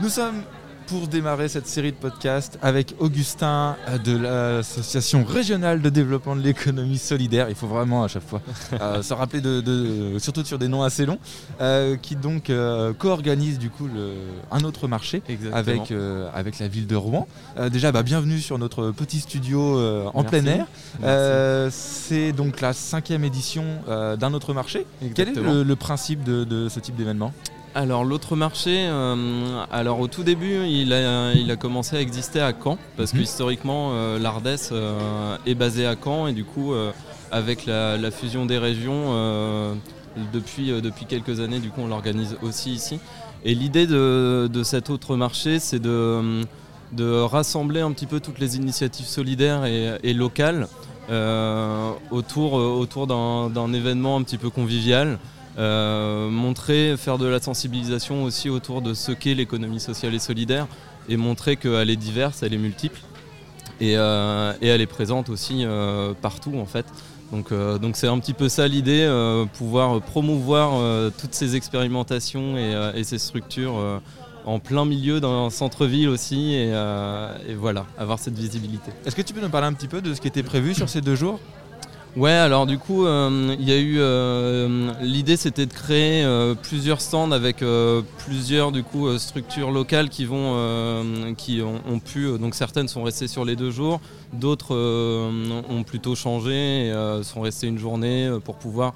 Nous sommes pour démarrer cette série de podcasts avec Augustin euh, de l'Association régionale de développement de l'économie solidaire. Il faut vraiment à chaque fois euh, se rappeler, de, surtout sur des noms assez longs, euh, qui donc co-organise du coup le, un autre marché avec, avec la ville de Rouen. déjà, bah, bienvenue sur notre petit studio en plein air. C'est donc la cinquième édition d'un autre marché. Quel est le, principe de ce type d'événement? Alors l'autre marché, euh, alors au tout début, il a, il a commencé à exister à Caen, parce que mhm. historiquement, euh, l'Ardès euh, est basé à Caen, et du coup, avec la, fusion des régions, depuis, depuis quelques années, du coup, on l'organise aussi ici. Et l'idée de, cet autre marché, c'est de, de, rassembler un petit peu toutes les initiatives solidaires et, locales autour, autour d'un événement un petit peu convivial. Euh, montrer, faire de la sensibilisation aussi autour de ce qu'est l'économie sociale et solidaire et montrer qu'elle est diverse, elle est multiple et, euh, elle est présente aussi euh, partout en fait. Donc c'est un petit peu ça l'idée, pouvoir promouvoir toutes ces expérimentations et, ces structures en plein milieu d'un centre-ville aussi et, voilà, avoir cette visibilité. Est-ce que tu peux nous parler un petit peu de ce qui était prévu sur ces deux jours? Ouais, alors du coup, euh, il y a eu euh, l'idée, c'était de créer euh, plusieurs stands avec plusieurs du coup structures locales qui vont, qui ont, pu. donc certaines sont restées sur les deux jours, d'autres ont plutôt changé, et, sont restées une journée pour pouvoir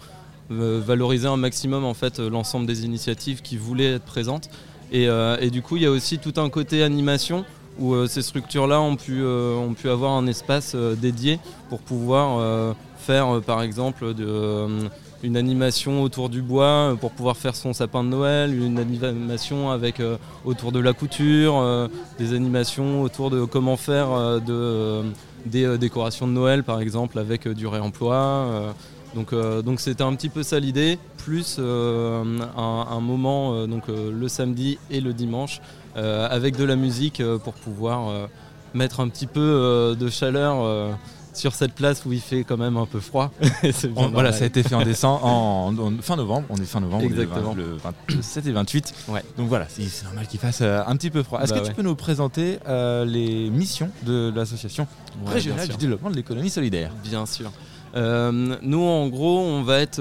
valoriser un maximum en fait l'ensemble des initiatives qui voulaient être présentes. Et, et, du coup, il y a aussi tout un côté animation où ces structures-là ont pu, ont pu avoir un espace dédié pour pouvoir faire euh, par exemple euh, une animation autour du bois euh, pour pouvoir faire son sapin de Noël, une animation avec autour de la couture, des animations autour de comment faire de, des décorations de Noël par exemple avec du réemploi. Donc donc c'était un petit peu ça l'idée, plus un, moment donc le samedi et le dimanche avec de la musique pour pouvoir mettre un petit peu de chaleur sur cette place où il fait quand même un peu froid. voilà, ça a été fait en décembre, en, fin novembre. On est fin novembre, Exactement. le 27 et 28. Donc voilà, c'est normal qu'il fasse euh, un petit peu froid. Est-ce bah que tu peux nous présenter euh, les missions de l'association régionale du développement de l'économie solidaire? Bien sûr. Euh, nous, en gros, on va être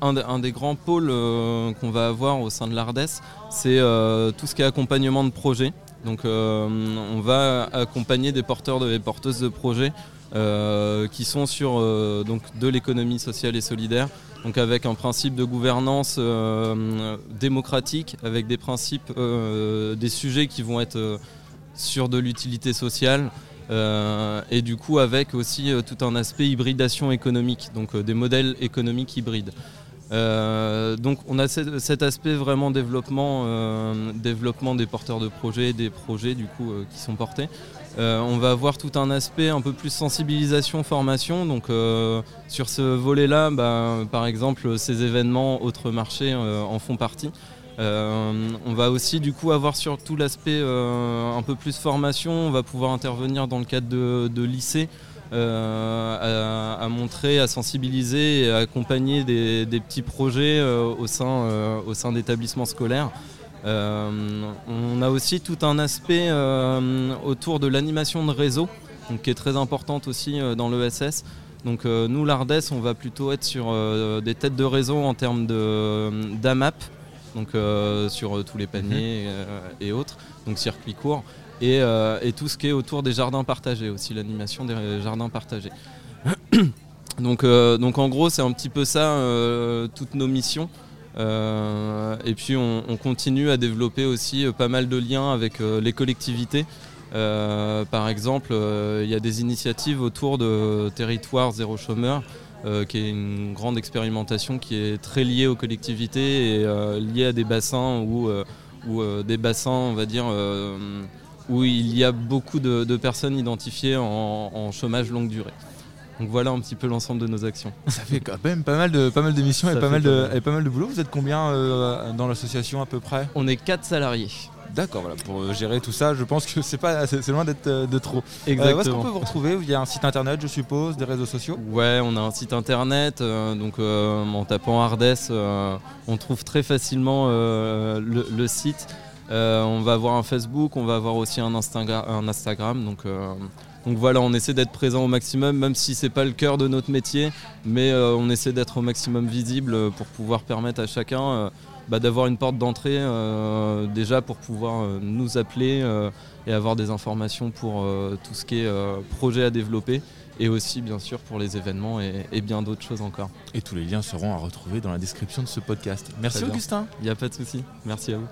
un, des grands pôles qu'on va avoir au sein de l'ARDES, c'est tout ce qui est accompagnement de projets. Donc, on va accompagner des porteurs et porteuses de projets euh, qui sont sur euh, de l'économie sociale et solidaire, donc avec un principe de gouvernance euh, démocratique, avec des principes, des sujets qui vont être sur de l'utilité sociale. et du coup avec aussi tout un aspect hybridation économique, donc des modèles économiques hybrides. Donc on a cet aspect vraiment développement, développement des porteurs de projets, des projets du coup qui sont portés. Euh, on va avoir tout un aspect un peu plus sensibilisation, formation. Donc euh, sur ce volet-là, bah, par exemple, ces événements, autres marchés euh, en font partie. on va aussi du coup avoir surtout l'aspect un peu plus formation. On va pouvoir intervenir dans le cadre de, lycées. À, montrer, à sensibiliser et à accompagner des, petits projets au sein, au sein d'établissements scolaires. Euh, on a aussi tout un aspect euh, autour de l'animation de réseau, qui est très importante aussi euh, dans l'ESS. Donc nous, l'ARDES, on va plutôt être sur des têtes de réseau en termes d'AMAP, donc sur tous les paniers et autres, donc circuit court, et, tout ce qui est autour des jardins partagés aussi, l'animation des jardins partagés. Donc, donc en gros, c'est un petit peu ça, toutes nos missions. Euh, et puis on, continue à développer aussi euh, pas mal de liens avec euh, les collectivités. par exemple, il y a des initiatives autour de Territoire Zéro Chômeur, qui est une grande expérimentation qui est très liée aux collectivités et liée à des bassins où, des bassins, on va dire, où il y a beaucoup de, personnes identifiées en chômage longue durée. Donc voilà un petit peu l'ensemble de nos actions. Ça fait quand même pas mal de, pas mal d'émissions et, pas mal de, et pas mal de boulot. Vous êtes combien euh, dans l'association à peu près? On est 4 salariés. D'accord, voilà, pour euh, gérer tout ça, je pense que c'est pas, c'est loin d'être euh, de trop. Exactement. où est-ce qu'on peut vous retrouver? Il y a un site internet, je suppose, des réseaux sociaux? Ouais, on a un site internet, donc en tapant Ardès, on trouve très facilement le, site. on va avoir un Facebook, on va avoir aussi un, un Instagram. Donc, donc voilà, on essaie d'être présent au maximum, même si c'est pas le cœur de notre métier, mais on essaie d'être au maximum visible pour pouvoir permettre à chacun bah, d'avoir une porte d'entrée euh, déjà pour pouvoir euh, nous appeler euh, et avoir des informations pour tout ce qui est projet à développer et aussi bien sûr pour les événements et, bien d'autres choses encore. Et tous les liens seront à retrouver dans la description de ce podcast. Merci Augustin. Il n'y a pas de souci. Merci à vous.